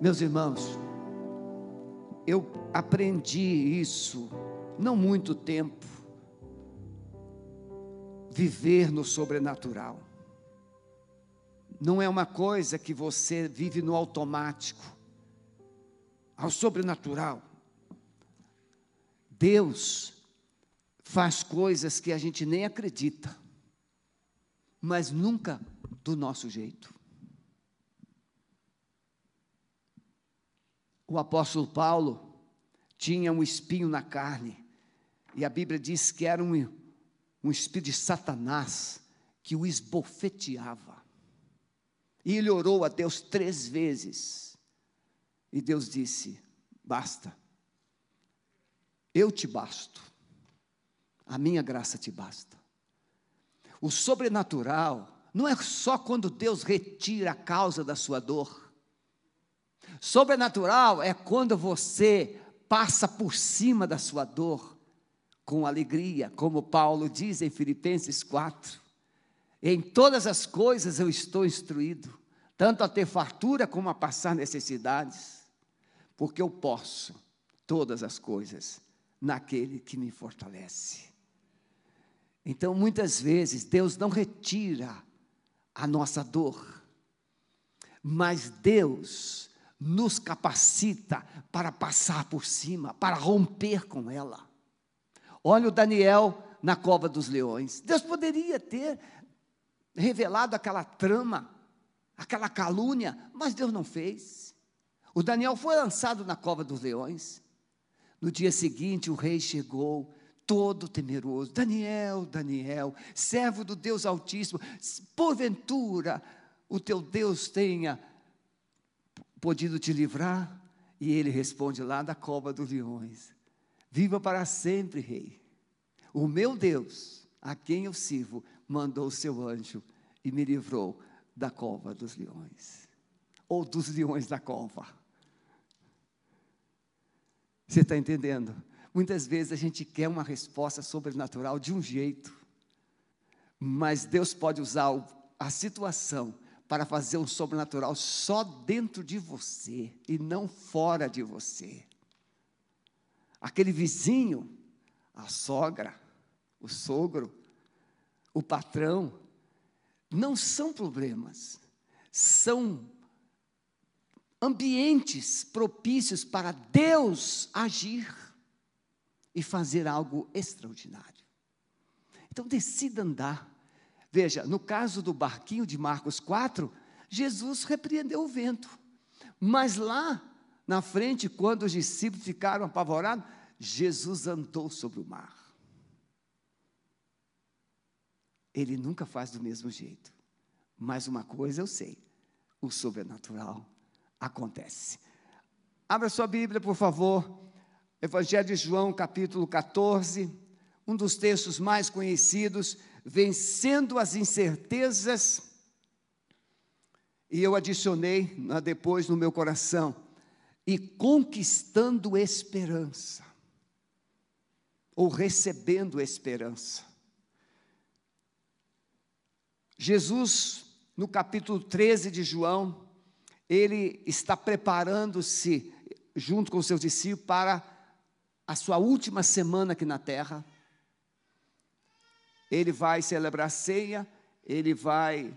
Meus irmãos, eu aprendi isso não muito tempo. Viver no sobrenatural. Não é uma coisa que você vive no automático. Ao sobrenatural. Deus faz coisas que a gente nem acredita, mas nunca do nosso jeito. O apóstolo Paulo tinha um espinho na carne, e a Bíblia diz que era um, um espírito de Satanás que o esbofeteava. E ele orou a Deus três vezes, e Deus disse: Basta, eu te basto, a minha graça te basta. O sobrenatural não é só quando Deus retira a causa da sua dor. Sobrenatural é quando você passa por cima da sua dor com alegria, como Paulo diz em Filipenses 4. Em todas as coisas eu estou instruído, tanto a ter fartura como a passar necessidades, porque eu posso todas as coisas naquele que me fortalece. Então, muitas vezes, Deus não retira a nossa dor, mas Deus nos capacita para passar por cima, para romper com ela. Olha o Daniel na cova dos leões. Deus poderia ter revelado aquela trama, aquela calúnia, mas Deus não fez. O Daniel foi lançado na cova dos leões. No dia seguinte, o rei chegou, todo temeroso: Daniel, Daniel, servo do Deus Altíssimo, porventura o teu Deus tenha podido te livrar? E ele responde lá da cova dos leões: Viva para sempre, rei. O meu Deus, a quem eu sirvo, mandou o seu anjo e me livrou da cova dos leões. Ou dos leões da cova. Você está entendendo? Muitas vezes a gente quer uma resposta sobrenatural de um jeito, mas Deus pode usar a situação para fazer um sobrenatural só dentro de você e não fora de você. Aquele vizinho, a sogra, o sogro, o patrão, não são problemas, são ambientes propícios para Deus agir e fazer algo extraordinário. Então decida andar Veja, no caso do barquinho de Marcos 4, Jesus repreendeu o vento. Mas lá na frente, quando os discípulos ficaram apavorados, Jesus andou sobre o mar. Ele nunca faz do mesmo jeito. Mas uma coisa eu sei: o sobrenatural acontece. Abra sua Bíblia, por favor. Evangelho de João, capítulo 14, um dos textos mais conhecidos vencendo as incertezas, e eu adicionei depois no meu coração, e conquistando esperança, ou recebendo esperança. Jesus, no capítulo 13 de João, ele está preparando-se, junto com seus discípulos, para a sua última semana aqui na terra ele vai celebrar a ceia, ele vai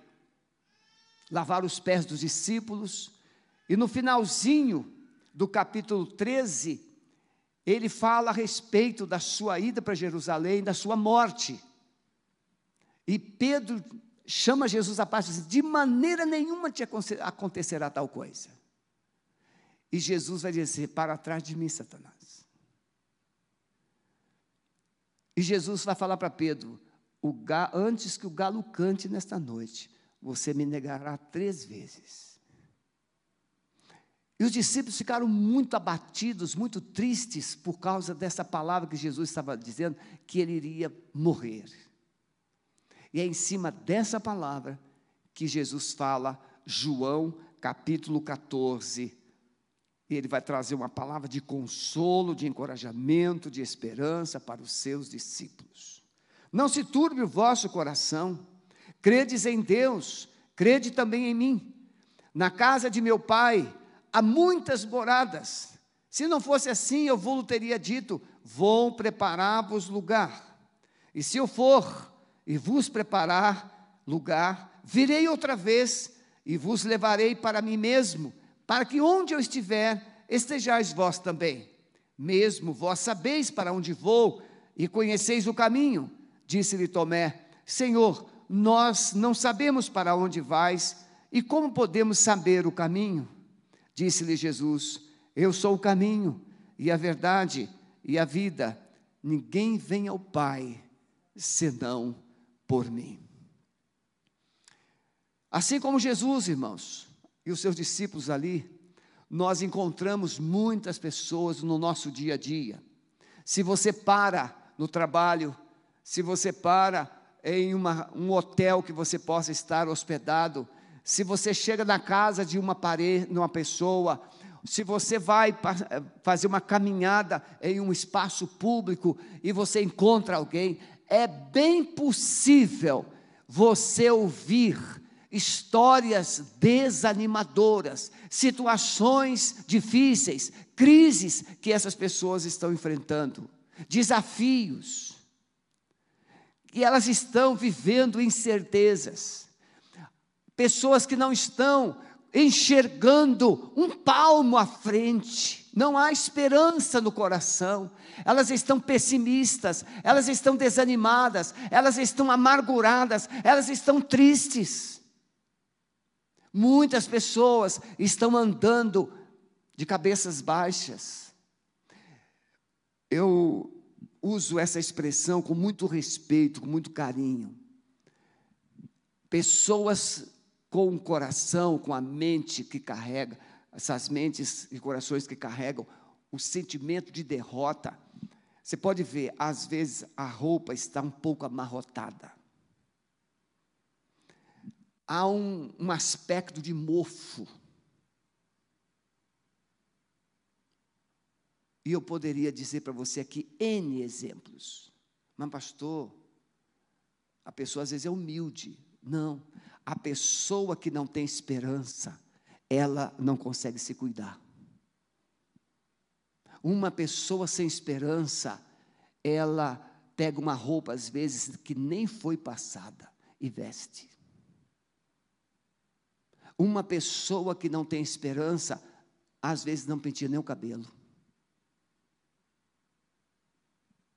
lavar os pés dos discípulos, e no finalzinho do capítulo 13, ele fala a respeito da sua ida para Jerusalém, da sua morte. E Pedro chama Jesus à parte e diz: De maneira nenhuma te acontecerá tal coisa. E Jesus vai dizer: Para trás de mim, Satanás. E Jesus vai falar para Pedro: ga, antes que o galo cante nesta noite, você me negará três vezes. E os discípulos ficaram muito abatidos, muito tristes, por causa dessa palavra que Jesus estava dizendo, que ele iria morrer. E é em cima dessa palavra que Jesus fala, João capítulo 14. Ele vai trazer uma palavra de consolo, de encorajamento, de esperança para os seus discípulos. Não se turbe o vosso coração. Credes em Deus, crede também em mim. Na casa de meu pai há muitas moradas. Se não fosse assim, eu vou teria dito: Vou preparar-vos lugar. E se eu for e vos preparar lugar, virei outra vez e vos levarei para mim mesmo, para que onde eu estiver, estejais vós também. Mesmo vós sabeis para onde vou e conheceis o caminho. Disse-lhe Tomé: Senhor, nós não sabemos para onde vais e como podemos saber o caminho? Disse-lhe Jesus: Eu sou o caminho e a verdade e a vida. Ninguém vem ao Pai senão por mim. Assim como Jesus, irmãos, e os seus discípulos ali, nós encontramos muitas pessoas no nosso dia a dia. Se você para no trabalho, se você para em uma, um hotel que você possa estar hospedado, se você chega na casa de uma parede, uma pessoa, se você vai fazer uma caminhada em um espaço público e você encontra alguém, é bem possível você ouvir histórias desanimadoras, situações difíceis, crises que essas pessoas estão enfrentando, desafios, e elas estão vivendo incertezas, pessoas que não estão enxergando um palmo à frente, não há esperança no coração, elas estão pessimistas, elas estão desanimadas, elas estão amarguradas, elas estão tristes. Muitas pessoas estão andando de cabeças baixas. Eu uso essa expressão com muito respeito, com muito carinho. Pessoas com o coração, com a mente que carrega, essas mentes e corações que carregam o sentimento de derrota. Você pode ver, às vezes a roupa está um pouco amarrotada. Há um, um aspecto de mofo. E eu poderia dizer para você aqui N exemplos. Mas, pastor, a pessoa às vezes é humilde. Não. A pessoa que não tem esperança, ela não consegue se cuidar. Uma pessoa sem esperança, ela pega uma roupa, às vezes, que nem foi passada e veste. Uma pessoa que não tem esperança, às vezes não penteia nem o cabelo.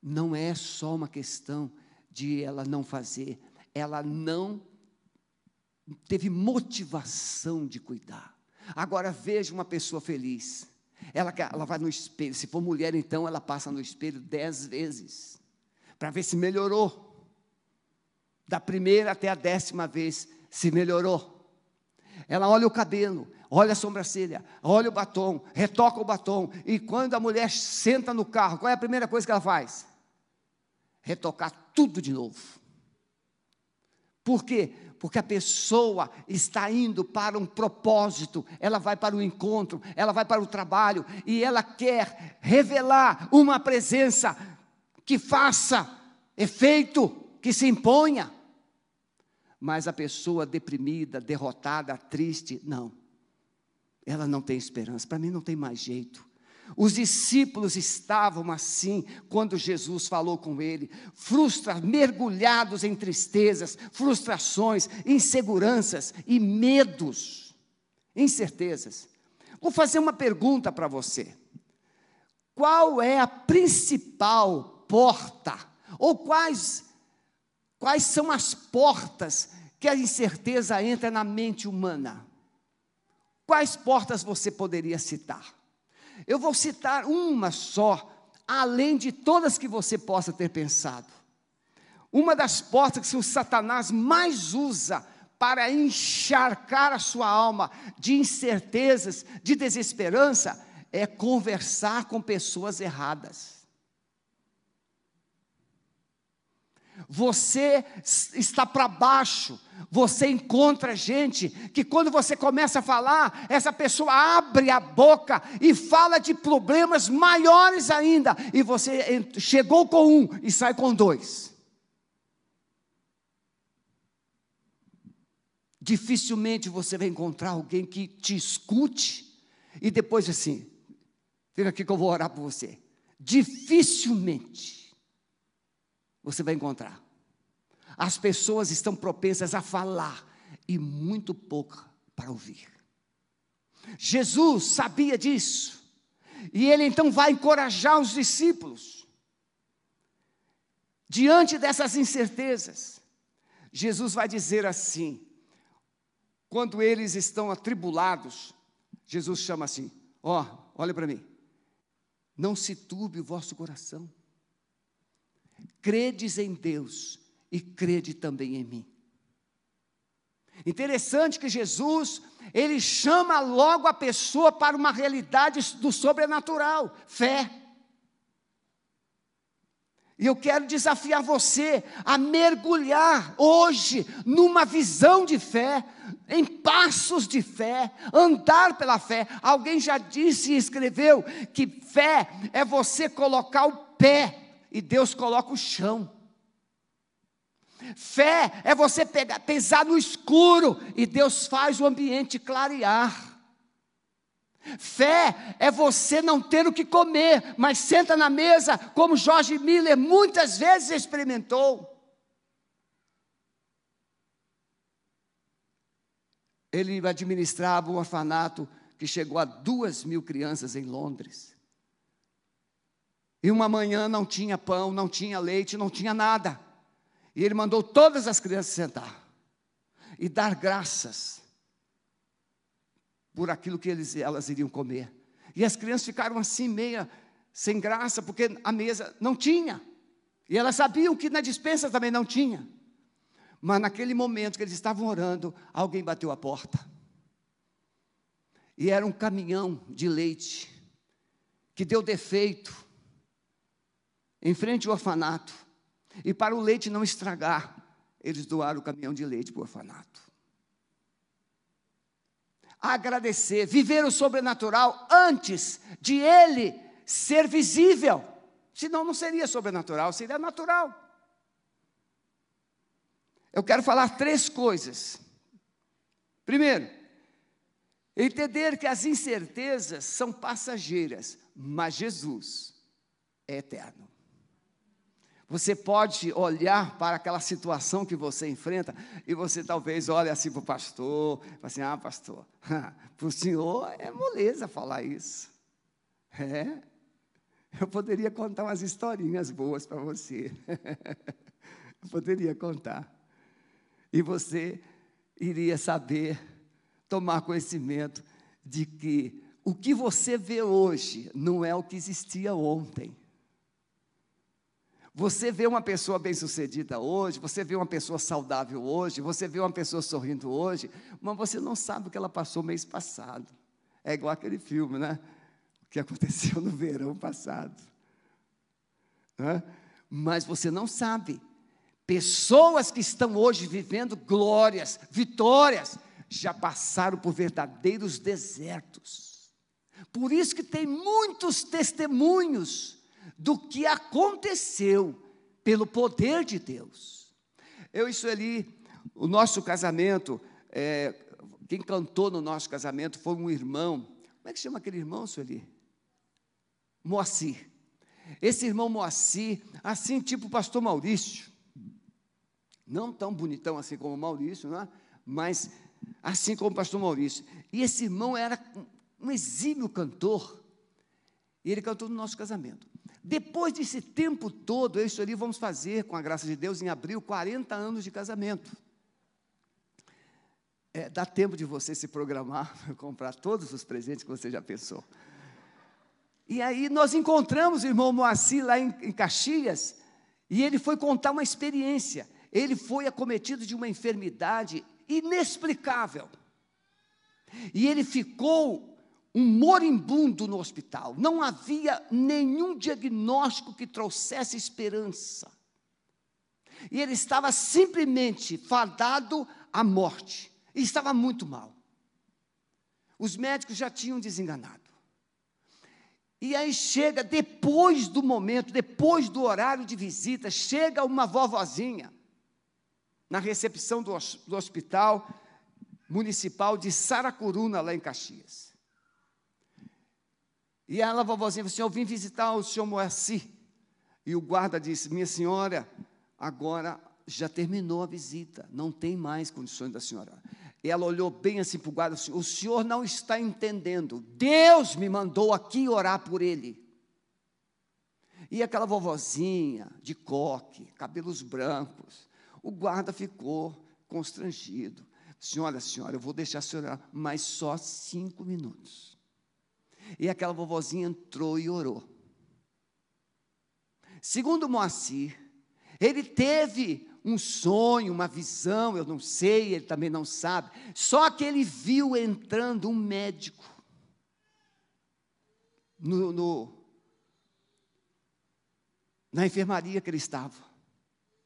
Não é só uma questão de ela não fazer, ela não teve motivação de cuidar. Agora veja uma pessoa feliz. Ela, ela vai no espelho. Se for mulher, então ela passa no espelho dez vezes para ver se melhorou. Da primeira até a décima vez, se melhorou. Ela olha o cabelo, olha a sobrancelha, olha o batom, retoca o batom. E quando a mulher senta no carro, qual é a primeira coisa que ela faz? Retocar tudo de novo. Por quê? porque a pessoa está indo para um propósito, ela vai para o encontro, ela vai para o trabalho e ela quer revelar uma presença que faça efeito, que se imponha. Mas a pessoa deprimida, derrotada, triste, não. Ela não tem esperança. Para mim não tem mais jeito. Os discípulos estavam assim quando Jesus falou com ele, frustra, mergulhados em tristezas, frustrações, inseguranças e medos, incertezas. Vou fazer uma pergunta para você. Qual é a principal porta ou quais quais são as portas que a incerteza entra na mente humana? Quais portas você poderia citar? Eu vou citar uma só, além de todas que você possa ter pensado. Uma das portas que o Satanás mais usa para encharcar a sua alma de incertezas, de desesperança, é conversar com pessoas erradas. Você está para baixo, você encontra gente que, quando você começa a falar, essa pessoa abre a boca e fala de problemas maiores ainda, e você chegou com um e sai com dois. Dificilmente você vai encontrar alguém que te escute, e depois assim, fica aqui que eu vou orar por você. Dificilmente você vai encontrar. As pessoas estão propensas a falar e muito pouco para ouvir. Jesus sabia disso. E ele então vai encorajar os discípulos. Diante dessas incertezas, Jesus vai dizer assim: quando eles estão atribulados, Jesus chama assim: ó, oh, olha para mim, não se turbe o vosso coração, credes em Deus e crede também em mim. Interessante que Jesus, ele chama logo a pessoa para uma realidade do sobrenatural, fé. E eu quero desafiar você a mergulhar hoje numa visão de fé, em passos de fé, andar pela fé. Alguém já disse e escreveu que fé é você colocar o pé e Deus coloca o chão. Fé é você pegar, pesar no escuro e Deus faz o ambiente clarear. Fé é você não ter o que comer, mas senta na mesa, como Jorge Miller muitas vezes experimentou. Ele administrava um orfanato que chegou a duas mil crianças em Londres. E uma manhã não tinha pão, não tinha leite, não tinha nada. E ele mandou todas as crianças sentar e dar graças por aquilo que eles, elas iriam comer. E as crianças ficaram assim, meia sem graça, porque a mesa não tinha. E elas sabiam que na dispensa também não tinha. Mas naquele momento que eles estavam orando, alguém bateu a porta. E era um caminhão de leite que deu defeito em frente ao orfanato. E para o leite não estragar, eles doaram o caminhão de leite para o orfanato. Agradecer, viver o sobrenatural antes de ele ser visível. Senão não seria sobrenatural, seria natural. Eu quero falar três coisas. Primeiro, entender que as incertezas são passageiras, mas Jesus é eterno. Você pode olhar para aquela situação que você enfrenta e você talvez olhe assim para o pastor, assim, ah, pastor, para o senhor é moleza falar isso. É, eu poderia contar umas historinhas boas para você. eu poderia contar. E você iria saber, tomar conhecimento de que o que você vê hoje não é o que existia ontem. Você vê uma pessoa bem-sucedida hoje, você vê uma pessoa saudável hoje, você vê uma pessoa sorrindo hoje, mas você não sabe o que ela passou mês passado. É igual aquele filme, né? O que aconteceu no verão passado. Mas você não sabe. Pessoas que estão hoje vivendo glórias, vitórias, já passaram por verdadeiros desertos. Por isso que tem muitos testemunhos do que aconteceu pelo poder de Deus. Eu e Sueli, o nosso casamento, é, quem cantou no nosso casamento foi um irmão. Como é que chama aquele irmão, Sueli? Moacir. Esse irmão Moacir, assim tipo o pastor Maurício. Não tão bonitão assim como o Maurício, né? mas assim como o pastor Maurício. E esse irmão era um exímio cantor. E ele cantou no nosso casamento. Depois desse tempo todo, e Sueli vamos fazer, com a graça de Deus, em abril, 40 anos de casamento. É, dá tempo de você se programar para comprar todos os presentes que você já pensou. E aí nós encontramos o irmão Moacir lá em, em Caxias, e ele foi contar uma experiência. Ele foi acometido de uma enfermidade inexplicável. E ele ficou um moribundo no hospital. Não havia nenhum diagnóstico que trouxesse esperança. E ele estava simplesmente fadado à morte. E estava muito mal. Os médicos já tinham desenganado. E aí chega, depois do momento, depois do horário de visita, chega uma vovozinha na recepção do, do hospital municipal de Saracuruna, lá em Caxias. E ela, a vovozinha, falou assim: Eu vim visitar o senhor Moacir. E o guarda disse: Minha senhora, agora já terminou a visita, não tem mais condições da senhora. E ela olhou bem assim para o guarda: O senhor não está entendendo. Deus me mandou aqui orar por ele. E aquela vovozinha de coque, cabelos brancos, o guarda ficou constrangido. Senhora, senhora, eu vou deixar a senhora mais só cinco minutos. E aquela vovozinha entrou e orou. Segundo Moacir, ele teve um sonho, uma visão, eu não sei, ele também não sabe. Só que ele viu entrando um médico no, no, na enfermaria que ele estava,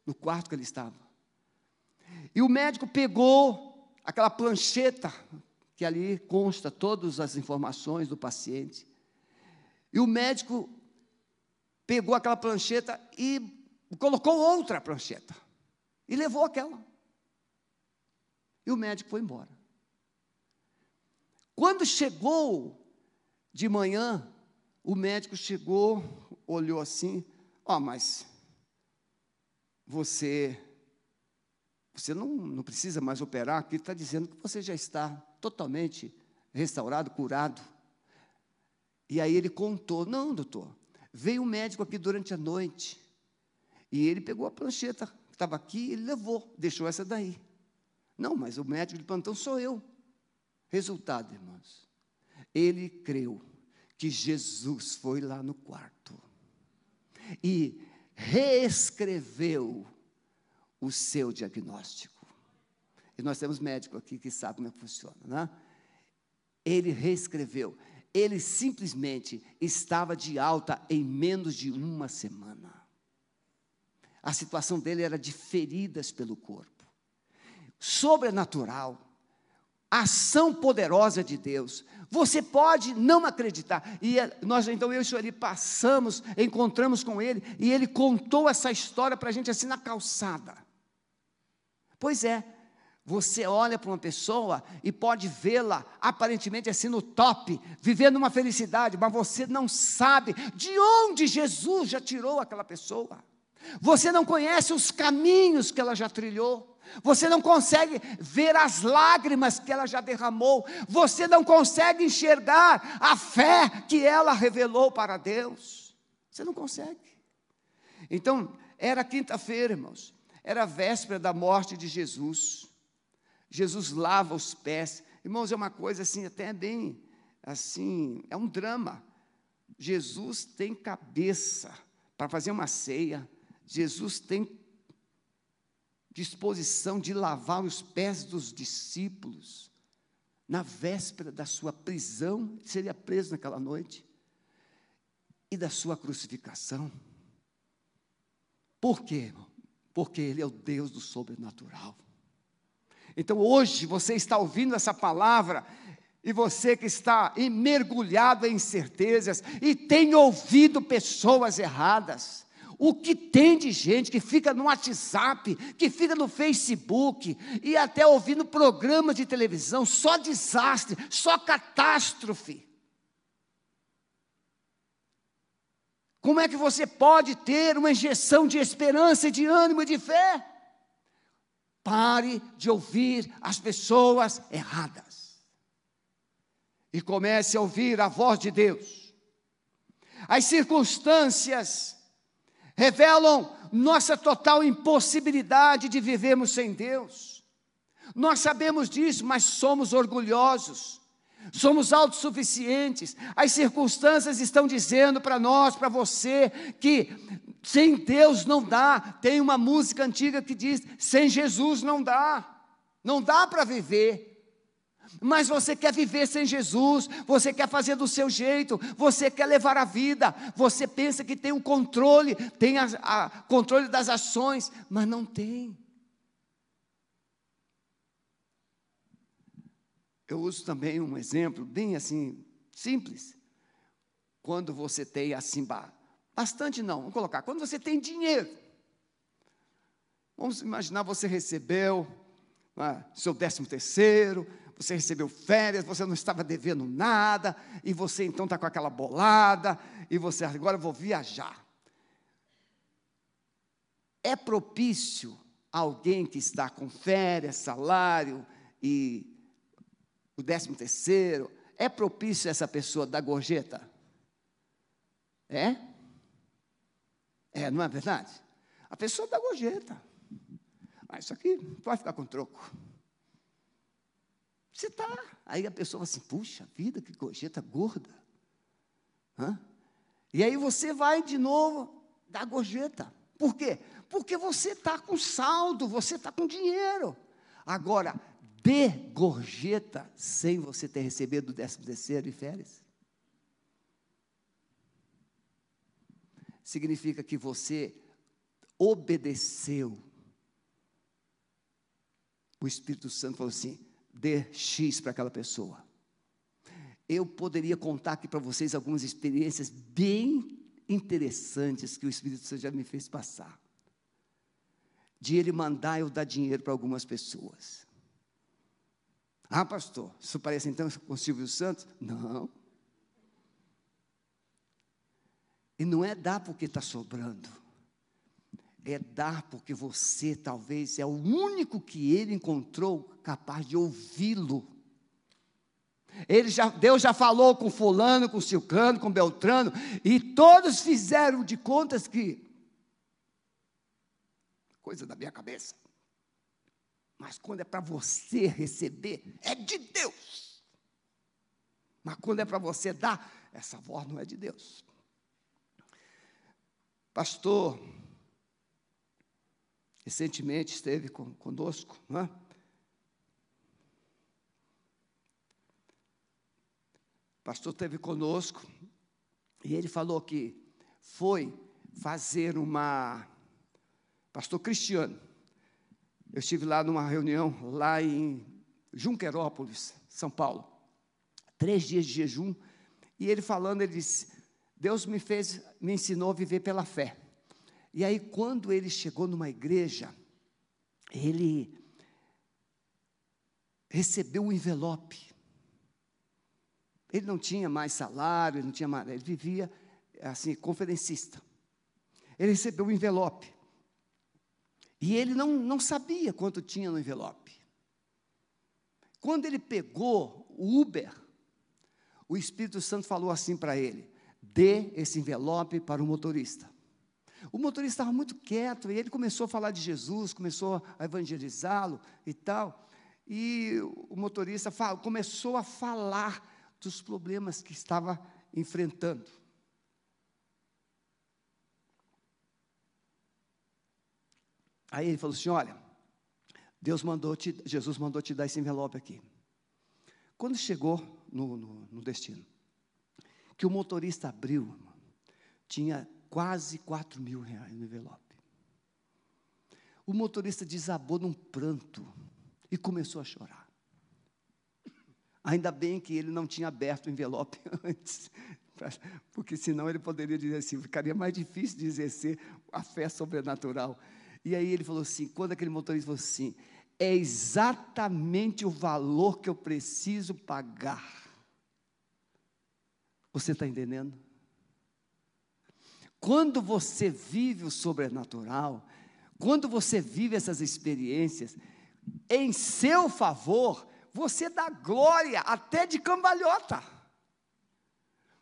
no quarto que ele estava. E o médico pegou aquela plancheta que ali consta todas as informações do paciente. E o médico pegou aquela plancheta e colocou outra plancheta. E levou aquela. E o médico foi embora. Quando chegou de manhã, o médico chegou, olhou assim, ó, oh, mas você você não, não precisa mais operar, aqui está dizendo que você já está totalmente restaurado, curado. E aí ele contou: não, doutor, veio um médico aqui durante a noite, e ele pegou a plancheta que estava aqui e levou, deixou essa daí. Não, mas o médico de plantão sou eu. Resultado, irmãos, ele creu que Jesus foi lá no quarto e reescreveu o seu diagnóstico. E nós temos médico aqui que sabe como é que funciona, né? Ele reescreveu. Ele simplesmente estava de alta em menos de uma semana. A situação dele era de feridas pelo corpo. Sobrenatural, ação poderosa de Deus. Você pode não acreditar. E é, nós, então, eu e o senhor ali passamos, encontramos com ele, e ele contou essa história para a gente assim na calçada. Pois é, você olha para uma pessoa e pode vê-la aparentemente assim no top, vivendo uma felicidade, mas você não sabe de onde Jesus já tirou aquela pessoa. Você não conhece os caminhos que ela já trilhou. Você não consegue ver as lágrimas que ela já derramou. Você não consegue enxergar a fé que ela revelou para Deus. Você não consegue. Então, era quinta-feira, irmãos era a véspera da morte de Jesus. Jesus lava os pés. Irmãos, é uma coisa assim, até bem, assim, é um drama. Jesus tem cabeça para fazer uma ceia. Jesus tem disposição de lavar os pés dos discípulos. Na véspera da sua prisão, seria preso naquela noite, e da sua crucificação. Por quê, porque Ele é o Deus do sobrenatural. Então hoje você está ouvindo essa palavra, e você que está mergulhado em incertezas e tem ouvido pessoas erradas, o que tem de gente que fica no WhatsApp, que fica no Facebook e até ouvindo programas de televisão, só desastre, só catástrofe. Como é que você pode ter uma injeção de esperança, de ânimo e de fé? Pare de ouvir as pessoas erradas e comece a ouvir a voz de Deus. As circunstâncias revelam nossa total impossibilidade de vivermos sem Deus. Nós sabemos disso, mas somos orgulhosos somos autossuficientes. As circunstâncias estão dizendo para nós, para você, que sem Deus não dá. Tem uma música antiga que diz: sem Jesus não dá, não dá para viver. Mas você quer viver sem Jesus, você quer fazer do seu jeito, você quer levar a vida, você pensa que tem o controle, tem o controle das ações, mas não tem. Eu uso também um exemplo bem assim, simples. Quando você tem assim, bastante não, vamos colocar, quando você tem dinheiro. Vamos imaginar você recebeu é, seu décimo terceiro, você recebeu férias, você não estava devendo nada, e você então está com aquela bolada, e você agora vou viajar. É propício alguém que está com férias, salário e o décimo terceiro, é propício essa pessoa dar gorjeta? É? É, não é verdade? A pessoa dá gorjeta. Mas isso aqui pode ficar com troco. Você está. Aí a pessoa fala assim: puxa vida, que gorjeta gorda. Hã? E aí você vai de novo dar gorjeta. Por quê? Porque você está com saldo, você está com dinheiro. Agora, dê gorjeta sem você ter recebido o décimo terceiro e férias. Significa que você obedeceu. O Espírito Santo falou assim: dê X para aquela pessoa. Eu poderia contar aqui para vocês algumas experiências bem interessantes que o Espírito Santo já me fez passar. De ele mandar eu dar dinheiro para algumas pessoas. Ah, pastor, isso parece então com o Silvio Santos? Não. E não é dar porque está sobrando. É dar porque você talvez é o único que ele encontrou capaz de ouvi-lo. Ele já, Deus já falou com fulano, com Silcano, com Beltrano, e todos fizeram de contas que coisa da minha cabeça. Mas quando é para você receber, é de Deus. Mas quando é para você dar, essa voz não é de Deus. Pastor, recentemente esteve conosco, não é? pastor esteve conosco e ele falou que foi fazer uma. Pastor Cristiano, eu estive lá numa reunião, lá em Junquerópolis, São Paulo. Três dias de jejum. E ele falando, ele disse: Deus me fez, me ensinou a viver pela fé. E aí, quando ele chegou numa igreja, ele recebeu um envelope. Ele não tinha mais salário, ele não tinha mais, ele vivia assim, conferencista. Ele recebeu um envelope. E ele não, não sabia quanto tinha no envelope. Quando ele pegou o Uber, o Espírito Santo falou assim para ele: dê esse envelope para o motorista. O motorista estava muito quieto e ele começou a falar de Jesus, começou a evangelizá-lo e tal. E o motorista começou a falar dos problemas que estava enfrentando. Aí ele falou assim: Olha, Deus mandou te, Jesus mandou te dar esse envelope aqui. Quando chegou no, no, no destino, que o motorista abriu, tinha quase 4 mil reais no envelope. O motorista desabou num pranto e começou a chorar. Ainda bem que ele não tinha aberto o envelope antes, porque senão ele poderia dizer assim, ficaria mais difícil de exercer a fé sobrenatural. E aí ele falou assim: quando aquele motorista falou assim, é exatamente o valor que eu preciso pagar. Você está entendendo? Quando você vive o sobrenatural, quando você vive essas experiências, em seu favor, você dá glória até de cambalhota.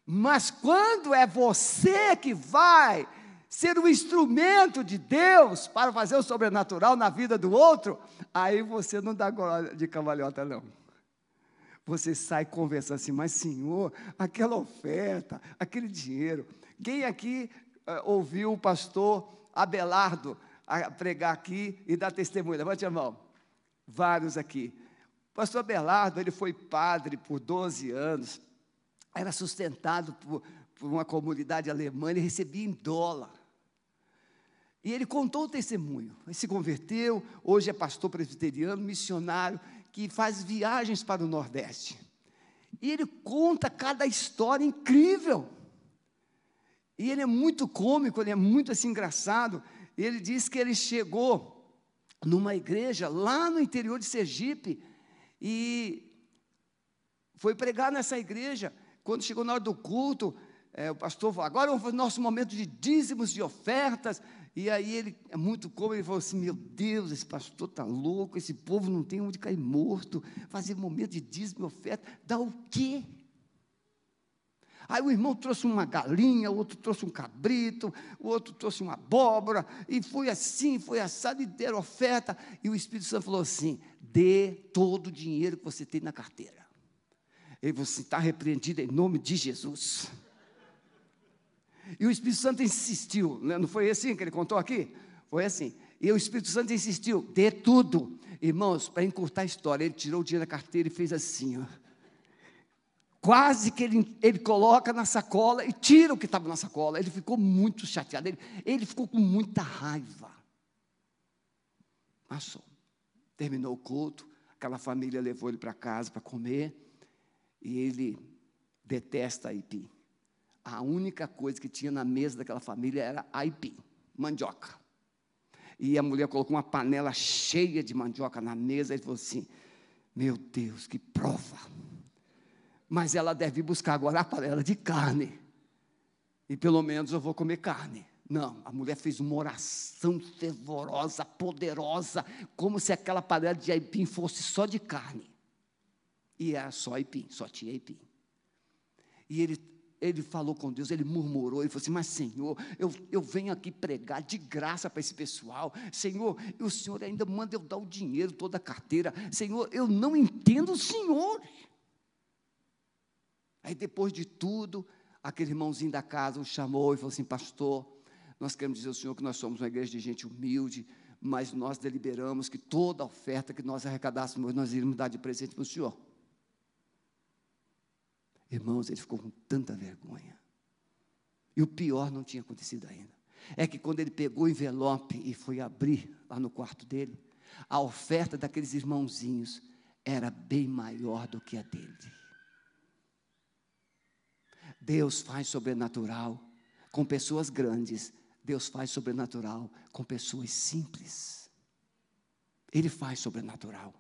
Mas quando é você que vai ser o instrumento de Deus para fazer o sobrenatural na vida do outro, aí você não dá glória de cambalhota, não. Você sai conversando assim, mas Senhor, aquela oferta, aquele dinheiro. Quem aqui uh, ouviu o pastor Abelardo pregar aqui e dar testemunho? Levante a mão. Vários aqui. O pastor Abelardo, ele foi padre por 12 anos, era sustentado por, por uma comunidade alemã, ele recebia em dólar. E ele contou o testemunho. Ele se converteu, hoje é pastor presbiteriano, missionário, que faz viagens para o Nordeste. E ele conta cada história incrível. E ele é muito cômico, ele é muito assim engraçado. Ele diz que ele chegou numa igreja lá no interior de Sergipe e foi pregar nessa igreja. Quando chegou na hora do culto, é, o pastor falou, agora é o nosso momento de dízimos, de ofertas. E aí ele, é muito como, ele falou assim, meu Deus, esse pastor está louco, esse povo não tem onde cair morto, fazer momento de dízimo e oferta, dá o quê? Aí o irmão trouxe uma galinha, o outro trouxe um cabrito, o outro trouxe uma abóbora, e foi assim, foi assado, e deram oferta. E o Espírito Santo falou assim: dê todo o dinheiro que você tem na carteira. E você está repreendido em nome de Jesus. E o Espírito Santo insistiu, né? não foi assim que ele contou aqui? Foi assim. E o Espírito Santo insistiu, dê tudo. Irmãos, para encurtar a história, ele tirou o dinheiro da carteira e fez assim, ó. Quase que ele, ele coloca na sacola e tira o que estava na sacola. Ele ficou muito chateado, ele, ele ficou com muita raiva. Passou. Terminou o culto, aquela família levou ele para casa para comer, e ele detesta aipim. A única coisa que tinha na mesa daquela família era aipim, mandioca. E a mulher colocou uma panela cheia de mandioca na mesa e falou assim: Meu Deus, que prova! mas ela deve buscar agora a panela de carne. E pelo menos eu vou comer carne. Não, a mulher fez uma oração fervorosa, poderosa, como se aquela panela de aipim fosse só de carne. E era só aipim, só tinha aipim. E ele, ele falou com Deus, ele murmurou, ele falou assim: Mas Senhor, eu, eu venho aqui pregar de graça para esse pessoal. Senhor, e o Senhor ainda manda eu dar o dinheiro, toda a carteira. Senhor, eu não entendo o Senhor. Aí depois de tudo, aquele irmãozinho da casa o chamou e falou assim: Pastor, nós queremos dizer ao senhor que nós somos uma igreja de gente humilde, mas nós deliberamos que toda oferta que nós arrecadássemos, nós iríamos dar de presente para o senhor. Irmãos, ele ficou com tanta vergonha. E o pior não tinha acontecido ainda. É que quando ele pegou o envelope e foi abrir lá no quarto dele, a oferta daqueles irmãozinhos era bem maior do que a dele. Deus faz sobrenatural com pessoas grandes, Deus faz sobrenatural com pessoas simples. Ele faz sobrenatural.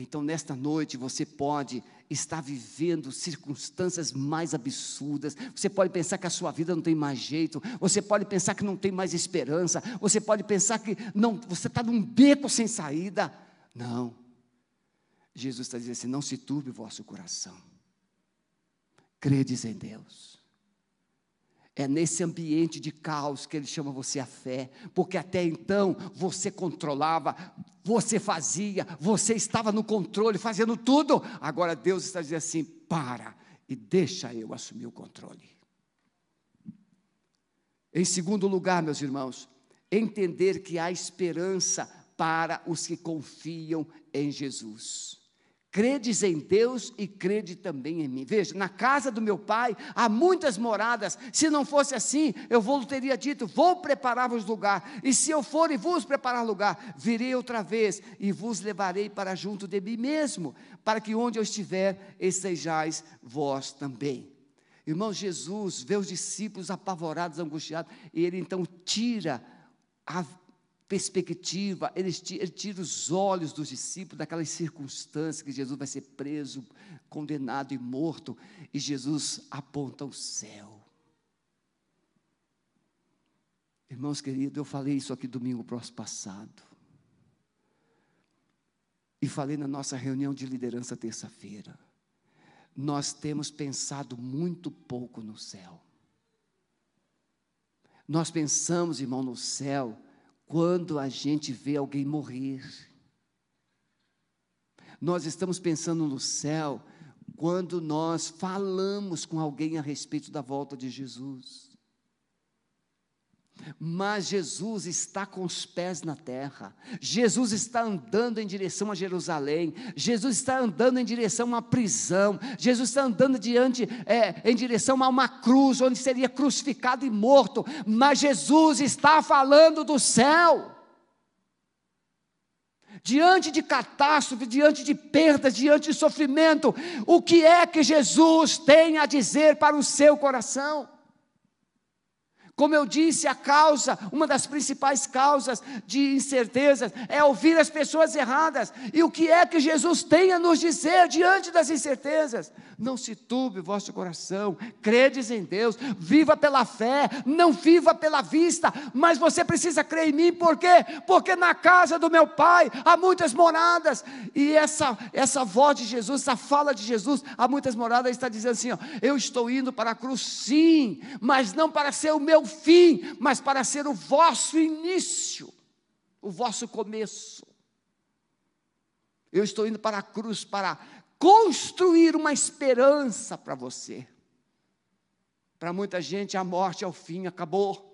Então, nesta noite, você pode estar vivendo circunstâncias mais absurdas. Você pode pensar que a sua vida não tem mais jeito. Você pode pensar que não tem mais esperança. Você pode pensar que não, você está num beco sem saída. Não. Jesus está dizendo assim: não se turbe o vosso coração credes em Deus. É nesse ambiente de caos que ele chama você a fé, porque até então você controlava, você fazia, você estava no controle, fazendo tudo. Agora Deus está dizendo assim: para e deixa eu assumir o controle. Em segundo lugar, meus irmãos, entender que há esperança para os que confiam em Jesus. Credes em Deus e crede também em mim. Veja, na casa do meu pai há muitas moradas. Se não fosse assim, eu vou teria dito: Vou preparar-vos lugar. E se eu for e vos preparar lugar, virei outra vez e vos levarei para junto de mim mesmo, para que onde eu estiver, estejais vós também. Irmão, Jesus vê os discípulos apavorados, angustiados, e ele então tira a perspectiva, ele tira os olhos dos discípulos daquelas circunstâncias que Jesus vai ser preso, condenado e morto, e Jesus aponta o céu. Irmãos queridos, eu falei isso aqui domingo próximo passado. E falei na nossa reunião de liderança terça-feira. Nós temos pensado muito pouco no céu. Nós pensamos, irmão, no céu quando a gente vê alguém morrer. Nós estamos pensando no céu quando nós falamos com alguém a respeito da volta de Jesus. Mas Jesus está com os pés na terra, Jesus está andando em direção a Jerusalém, Jesus está andando em direção a uma prisão, Jesus está andando diante, é, em direção a uma cruz, onde seria crucificado e morto, mas Jesus está falando do céu. Diante de catástrofe, diante de perdas, diante de sofrimento, o que é que Jesus tem a dizer para o seu coração? Como eu disse, a causa, uma das principais causas de incertezas é ouvir as pessoas erradas. E o que é que Jesus tem a nos dizer diante das incertezas? Não se turbe vosso coração, credes em Deus, viva pela fé, não viva pela vista, mas você precisa crer em mim, por quê? Porque na casa do meu pai há muitas moradas, e essa, essa voz de Jesus, essa fala de Jesus, há muitas moradas, está dizendo assim: ó, eu estou indo para a cruz, sim, mas não para ser o meu fim, mas para ser o vosso início, o vosso começo. Eu estou indo para a cruz para construir uma esperança para você. Para muita gente, a morte é o fim, acabou.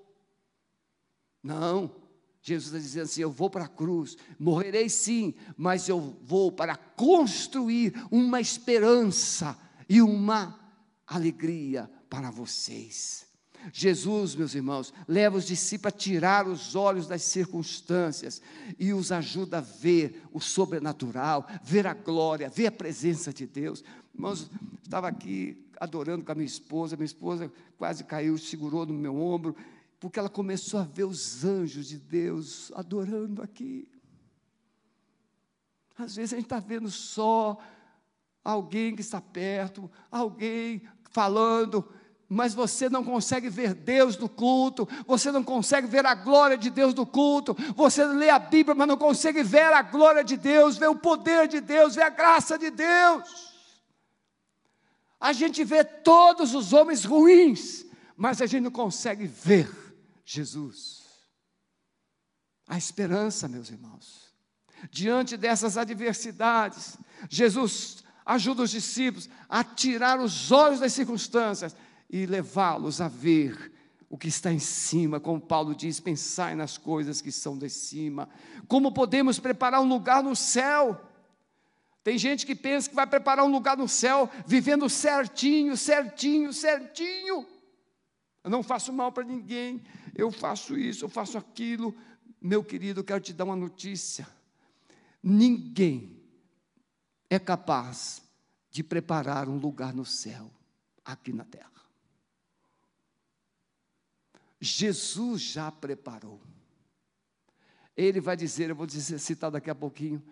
Não, Jesus está dizendo assim: eu vou para a cruz, morrerei sim, mas eu vou para construir uma esperança e uma alegria para vocês. Jesus, meus irmãos, leva os discípulos a tirar os olhos das circunstâncias e os ajuda a ver o sobrenatural, ver a glória, ver a presença de Deus. Irmãos, estava aqui adorando com a minha esposa, minha esposa quase caiu, segurou no meu ombro, porque ela começou a ver os anjos de Deus adorando aqui. Às vezes a gente está vendo só alguém que está perto, alguém falando, mas você não consegue ver Deus no culto, você não consegue ver a glória de Deus no culto, você lê a Bíblia, mas não consegue ver a glória de Deus, ver o poder de Deus, ver a graça de Deus. A gente vê todos os homens ruins, mas a gente não consegue ver Jesus. A esperança, meus irmãos. Diante dessas adversidades, Jesus ajuda os discípulos a tirar os olhos das circunstâncias e levá-los a ver o que está em cima, como Paulo diz, pensai nas coisas que são de cima. Como podemos preparar um lugar no céu? Tem gente que pensa que vai preparar um lugar no céu, vivendo certinho, certinho, certinho. Eu não faço mal para ninguém, eu faço isso, eu faço aquilo. Meu querido, quero te dar uma notícia. Ninguém é capaz de preparar um lugar no céu, aqui na terra. Jesus já preparou. Ele vai dizer, eu vou dizer, citar daqui a pouquinho.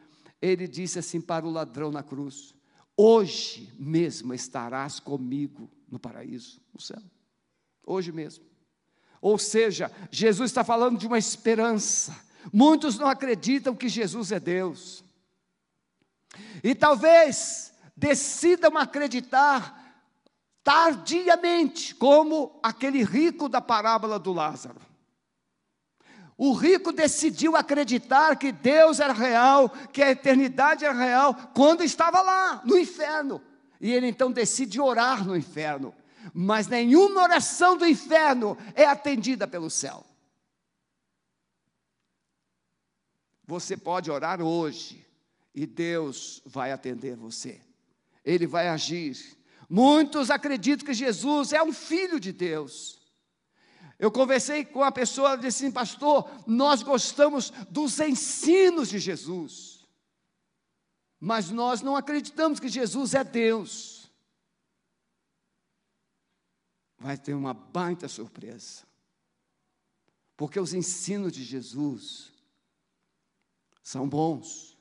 Ele disse assim para o ladrão na cruz: Hoje mesmo estarás comigo no paraíso, no céu. Hoje mesmo. Ou seja, Jesus está falando de uma esperança. Muitos não acreditam que Jesus é Deus. E talvez decidam acreditar tardiamente, como aquele rico da parábola do Lázaro. O rico decidiu acreditar que Deus era real, que a eternidade era real, quando estava lá, no inferno. E ele então decide orar no inferno. Mas nenhuma oração do inferno é atendida pelo céu. Você pode orar hoje e Deus vai atender você. Ele vai agir Muitos acreditam que Jesus é um filho de Deus. Eu conversei com uma pessoa disse assim, pastor, nós gostamos dos ensinos de Jesus, mas nós não acreditamos que Jesus é Deus. Vai ter uma baita surpresa, porque os ensinos de Jesus são bons,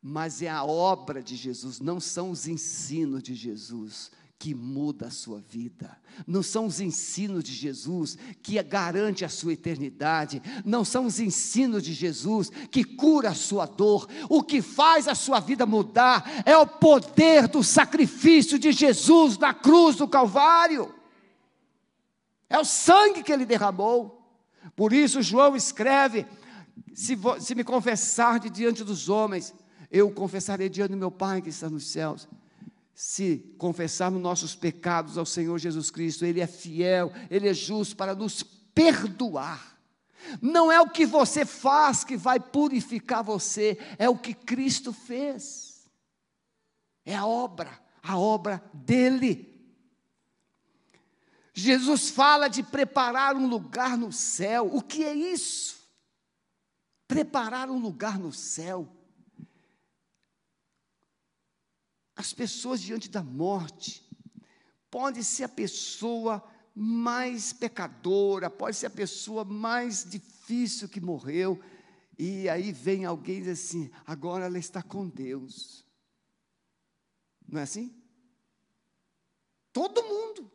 mas é a obra de Jesus, não são os ensinos de Jesus que muda a sua vida. Não são os ensinos de Jesus que garante a sua eternidade. Não são os ensinos de Jesus que cura a sua dor. O que faz a sua vida mudar é o poder do sacrifício de Jesus na cruz do Calvário. É o sangue que ele derramou. Por isso, João escreve: se, se me confessar diante dos homens, eu confessarei diante do meu Pai que está nos céus se confessarmos nossos pecados ao Senhor Jesus Cristo, Ele é fiel, Ele é justo para nos perdoar. Não é o que você faz que vai purificar você, é o que Cristo fez. É a obra, a obra dele. Jesus fala de preparar um lugar no céu. O que é isso? Preparar um lugar no céu. As pessoas diante da morte, pode ser a pessoa mais pecadora, pode ser a pessoa mais difícil que morreu, e aí vem alguém e diz assim: agora ela está com Deus. Não é assim? Todo mundo.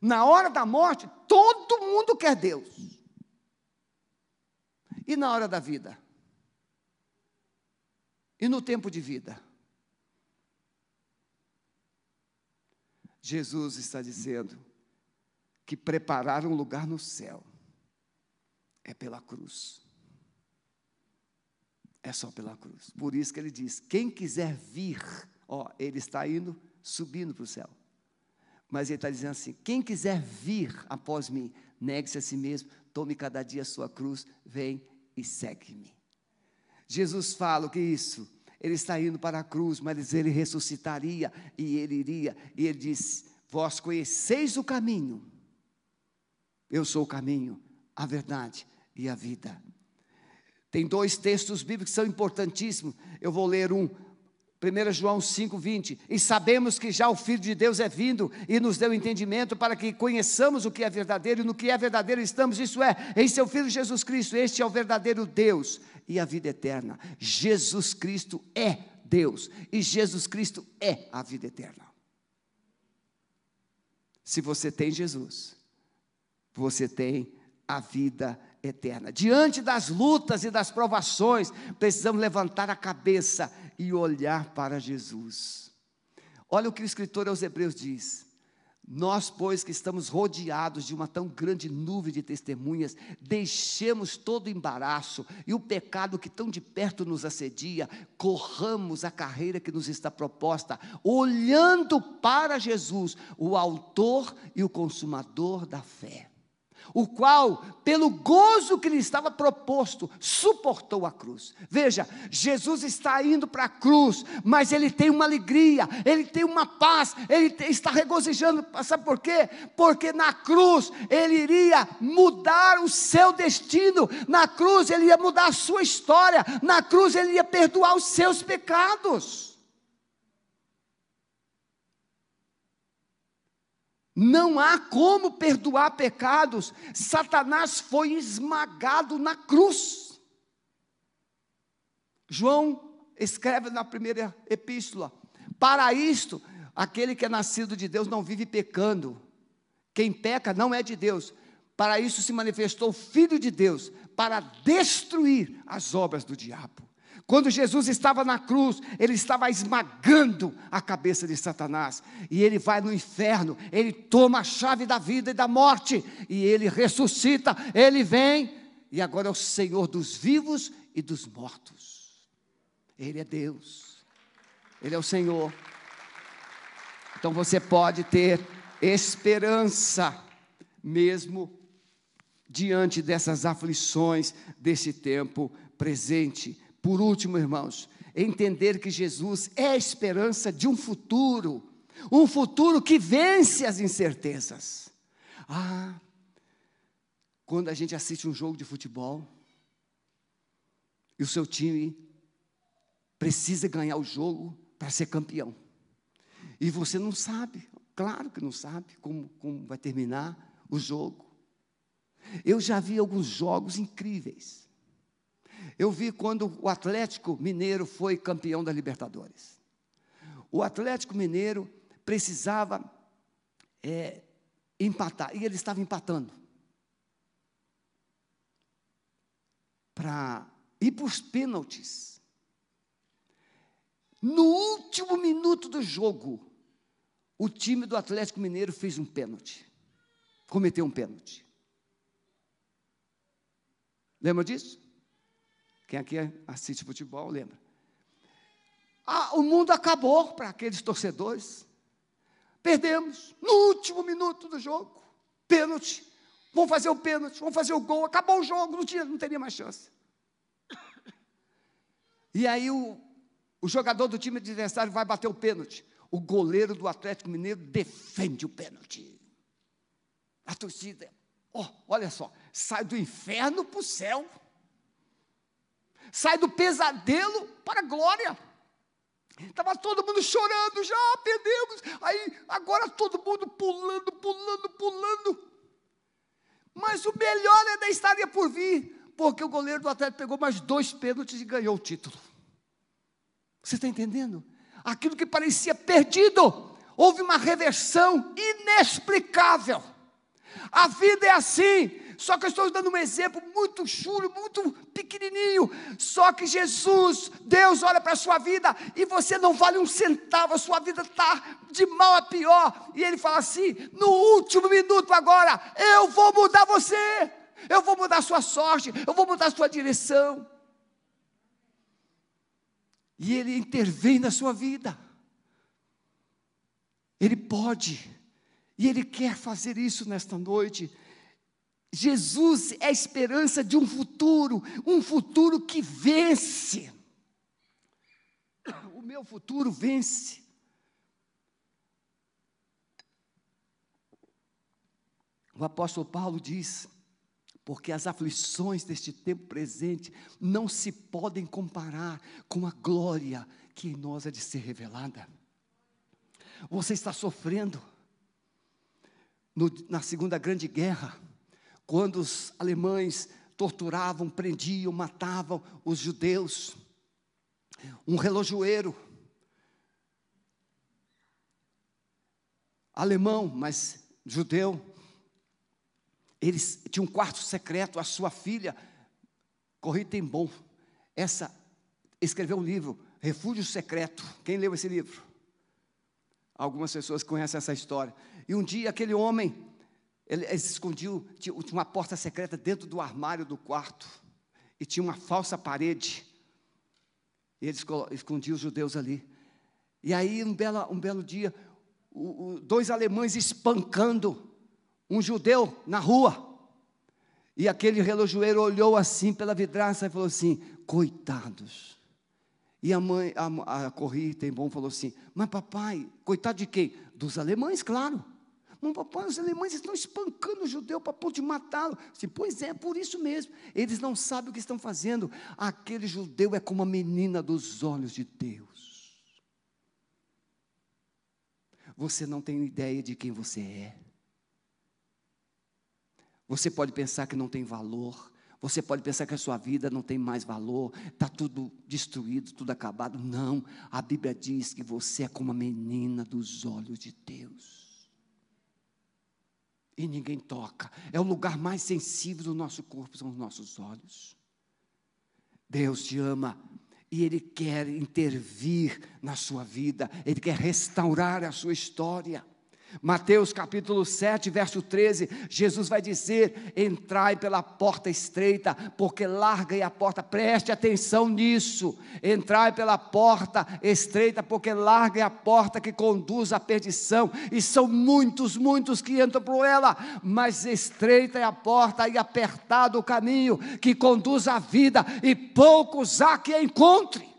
Na hora da morte, todo mundo quer Deus. E na hora da vida? E no tempo de vida? Jesus está dizendo que preparar um lugar no céu é pela cruz. É só pela cruz. Por isso que ele diz: quem quiser vir, ó, ele está indo, subindo para o céu. Mas ele está dizendo assim: quem quiser vir após mim, negue-se a si mesmo, tome cada dia a sua cruz, vem e segue-me. Jesus fala o que é isso? Ele está indo para a cruz, mas ele ressuscitaria e ele iria. E ele diz: Vós conheceis o caminho. Eu sou o caminho, a verdade e a vida. Tem dois textos bíblicos que são importantíssimos. Eu vou ler um, 1 João 5,20. E sabemos que já o Filho de Deus é vindo e nos deu entendimento para que conheçamos o que é verdadeiro e no que é verdadeiro estamos, isso é, em seu Filho Jesus Cristo. Este é o verdadeiro Deus e a vida eterna. Jesus Cristo é Deus e Jesus Cristo é a vida eterna. Se você tem Jesus, você tem a vida eterna. Diante das lutas e das provações, precisamos levantar a cabeça e olhar para Jesus. Olha o que o escritor aos Hebreus diz: Nós, pois, que estamos rodeados de uma tão grande nuvem de testemunhas, deixemos todo o embaraço e o pecado que tão de perto nos assedia, corramos a carreira que nos está proposta, olhando para Jesus, o Autor e o Consumador da fé o qual, pelo gozo que lhe estava proposto, suportou a cruz. Veja, Jesus está indo para a cruz, mas ele tem uma alegria, ele tem uma paz, ele está regozijando. Sabe por quê? Porque na cruz ele iria mudar o seu destino, na cruz ele ia mudar a sua história, na cruz ele ia perdoar os seus pecados. Não há como perdoar pecados. Satanás foi esmagado na cruz. João escreve na primeira epístola: Para isto, aquele que é nascido de Deus não vive pecando. Quem peca não é de Deus. Para isso se manifestou o Filho de Deus, para destruir as obras do diabo. Quando Jesus estava na cruz, ele estava esmagando a cabeça de Satanás. E ele vai no inferno, ele toma a chave da vida e da morte, e ele ressuscita, ele vem, e agora é o Senhor dos vivos e dos mortos. Ele é Deus, ele é o Senhor. Então você pode ter esperança, mesmo diante dessas aflições desse tempo presente. Por último, irmãos, entender que Jesus é a esperança de um futuro, um futuro que vence as incertezas. Ah, quando a gente assiste um jogo de futebol e o seu time precisa ganhar o jogo para ser campeão, e você não sabe, claro que não sabe como, como vai terminar o jogo. Eu já vi alguns jogos incríveis eu vi quando o Atlético Mineiro foi campeão da Libertadores. O Atlético Mineiro precisava é, empatar, e ele estava empatando. Para ir para os pênaltis. No último minuto do jogo, o time do Atlético Mineiro fez um pênalti. Cometeu um pênalti. Lembra disso? Quem aqui assiste futebol lembra. Ah, o mundo acabou para aqueles torcedores. Perdemos no último minuto do jogo. Pênalti. Vamos fazer o pênalti, vamos fazer o gol. Acabou o jogo, não, tinha, não teria mais chance. E aí o, o jogador do time adversário vai bater o pênalti. O goleiro do Atlético Mineiro defende o pênalti. A torcida, oh, olha só, sai do inferno para o céu sai do pesadelo para a glória. Estava todo mundo chorando, já perdemos. Aí agora todo mundo pulando, pulando, pulando. Mas o melhor ainda estaria por vir, porque o goleiro do Atlético pegou mais dois pênaltis e ganhou o título. Você está entendendo? Aquilo que parecia perdido, houve uma reversão inexplicável. A vida é assim. Só que eu estou dando um exemplo muito chulo, muito pequenininho. Só que Jesus, Deus olha para a sua vida e você não vale um centavo, a sua vida está de mal a pior. E Ele fala assim: no último minuto agora, eu vou mudar você, eu vou mudar a sua sorte, eu vou mudar a sua direção. E Ele intervém na sua vida. Ele pode, e Ele quer fazer isso nesta noite. Jesus é a esperança de um futuro, um futuro que vence. O meu futuro vence. O apóstolo Paulo diz: porque as aflições deste tempo presente não se podem comparar com a glória que em nós é de ser revelada. Você está sofrendo no, na Segunda Grande Guerra quando os alemães torturavam, prendiam, matavam os judeus. Um relojoeiro, alemão, mas judeu, eles tinham um quarto secreto, a sua filha, Corrida tem bom, essa escreveu um livro, Refúgio Secreto. Quem leu esse livro? Algumas pessoas conhecem essa história. E um dia aquele homem ele, ele escondiu, tinha uma porta secreta dentro do armário do quarto. E tinha uma falsa parede. E eles escondiam os judeus ali. E aí, um belo, um belo dia, dois alemães espancando um judeu na rua. E aquele relojoeiro olhou assim pela vidraça e falou assim: coitados. E a mãe, a, a Corri, tem bom, falou assim: Mas papai, coitado de quem? Dos alemães, claro. Mas papai, os alemães estão espancando o judeu para ponto de matá-lo. Assim, pois é, por isso mesmo. Eles não sabem o que estão fazendo. Aquele judeu é como a menina dos olhos de Deus. Você não tem ideia de quem você é. Você pode pensar que não tem valor. Você pode pensar que a sua vida não tem mais valor, está tudo destruído, tudo acabado. Não, a Bíblia diz que você é como a menina dos olhos de Deus e ninguém toca. É o lugar mais sensível do nosso corpo, são os nossos olhos. Deus te ama e Ele quer intervir na sua vida, Ele quer restaurar a sua história. Mateus capítulo 7, verso 13, Jesus vai dizer: Entrai pela porta estreita, porque larga é a porta, preste atenção nisso. Entrai pela porta estreita, porque larga é a porta que conduz à perdição, e são muitos, muitos que entram por ela, mas estreita é a porta e apertado o caminho que conduz à vida, e poucos há que encontre.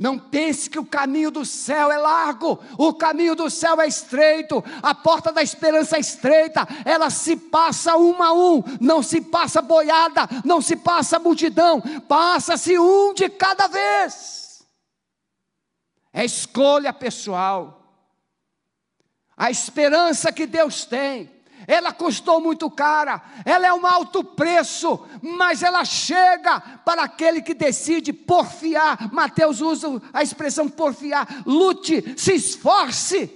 Não pense que o caminho do céu é largo, o caminho do céu é estreito, a porta da esperança é estreita, ela se passa um a um, não se passa boiada, não se passa multidão, passa-se um de cada vez. É escolha pessoal. A esperança que Deus tem ela custou muito cara, ela é um alto preço, mas ela chega para aquele que decide porfiar. Mateus usa a expressão porfiar, lute, se esforce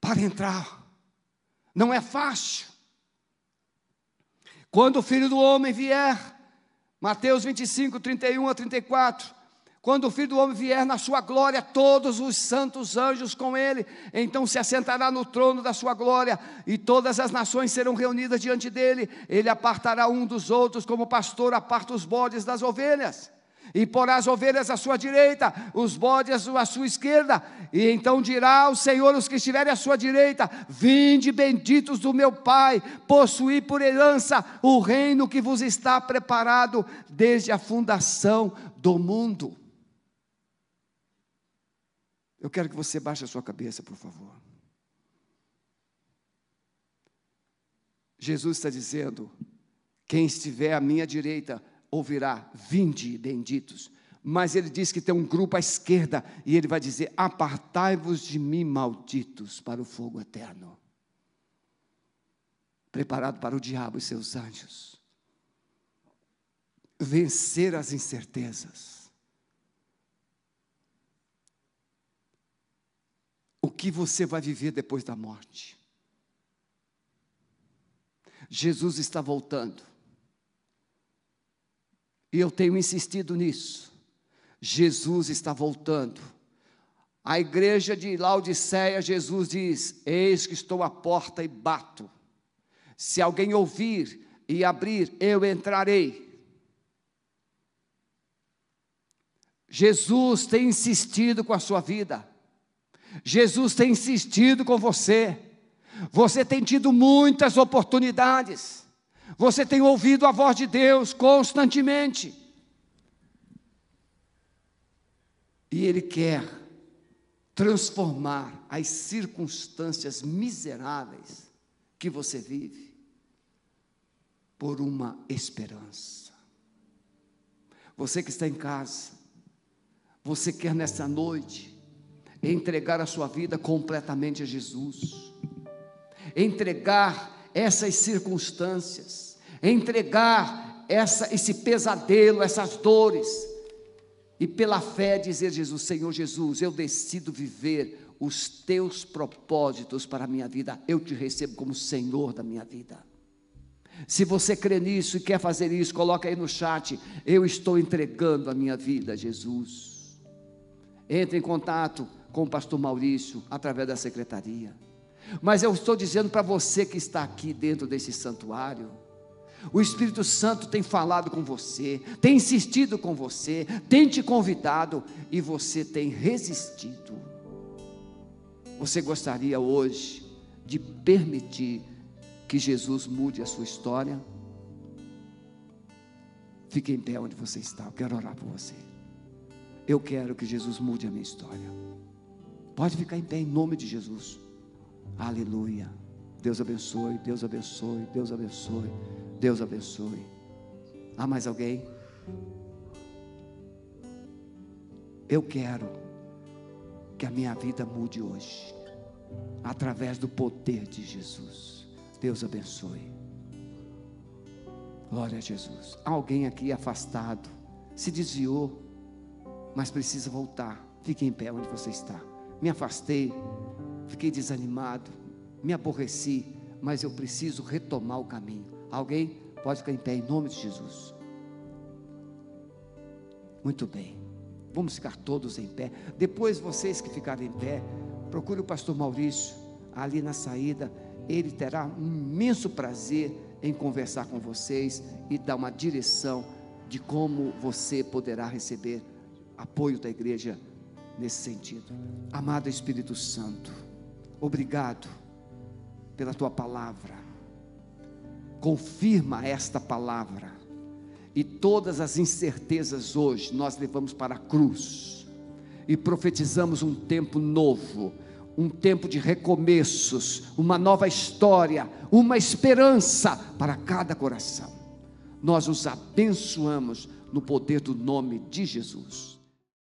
para entrar. Não é fácil. Quando o filho do homem vier, Mateus 25, 31 a 34. Quando o Filho do Homem vier na sua glória, todos os santos anjos com ele, então se assentará no trono da sua glória, e todas as nações serão reunidas diante dele. Ele apartará um dos outros, como o pastor aparta os bodes das ovelhas. E porá as ovelhas à sua direita, os bodes à sua esquerda. E então dirá o Senhor os que estiverem à sua direita: Vinde benditos do meu Pai, possuí por herança o reino que vos está preparado desde a fundação do mundo. Eu quero que você baixe a sua cabeça, por favor. Jesus está dizendo Quem estiver à minha direita ouvirá: Vinde, benditos. Mas ele diz que tem um grupo à esquerda, e ele vai dizer: Apartai-vos de mim, malditos, para o fogo eterno. Preparado para o diabo e seus anjos. Vencer as incertezas. O que você vai viver depois da morte? Jesus está voltando. E eu tenho insistido nisso. Jesus está voltando. A igreja de Laodiceia, Jesus diz: Eis que estou à porta e bato. Se alguém ouvir e abrir, eu entrarei. Jesus tem insistido com a sua vida. Jesus tem insistido com você. Você tem tido muitas oportunidades. Você tem ouvido a voz de Deus constantemente. E Ele quer transformar as circunstâncias miseráveis que você vive por uma esperança. Você que está em casa, você quer nessa noite entregar a sua vida completamente a Jesus, entregar essas circunstâncias, entregar essa, esse pesadelo, essas dores, e pela fé dizer: Jesus, Senhor Jesus, eu decido viver os teus propósitos para a minha vida, eu te recebo como Senhor da minha vida. Se você crê nisso e quer fazer isso, coloca aí no chat. Eu estou entregando a minha vida a Jesus. Entre em contato com o pastor Maurício através da secretaria. Mas eu estou dizendo para você que está aqui dentro desse santuário, o Espírito Santo tem falado com você, tem insistido com você, tem te convidado e você tem resistido. Você gostaria hoje de permitir que Jesus mude a sua história? Fique em pé onde você está, eu quero orar por você. Eu quero que Jesus mude a minha história. Pode ficar em pé em nome de Jesus. Aleluia. Deus abençoe, Deus abençoe, Deus abençoe, Deus abençoe. Há mais alguém? Eu quero que a minha vida mude hoje, através do poder de Jesus. Deus abençoe. Glória a Jesus. Há alguém aqui afastado, se desviou, mas precisa voltar. Fique em pé onde você está. Me afastei, fiquei desanimado, me aborreci, mas eu preciso retomar o caminho. Alguém pode ficar em pé em nome de Jesus. Muito bem. Vamos ficar todos em pé. Depois vocês que ficarem em pé, procure o pastor Maurício ali na saída. Ele terá um imenso prazer em conversar com vocês e dar uma direção de como você poderá receber apoio da igreja nesse sentido. Amado Espírito Santo, Obrigado pela tua palavra. Confirma esta palavra. E todas as incertezas hoje nós levamos para a cruz. E profetizamos um tempo novo, um tempo de recomeços, uma nova história, uma esperança para cada coração. Nós os abençoamos no poder do nome de Jesus.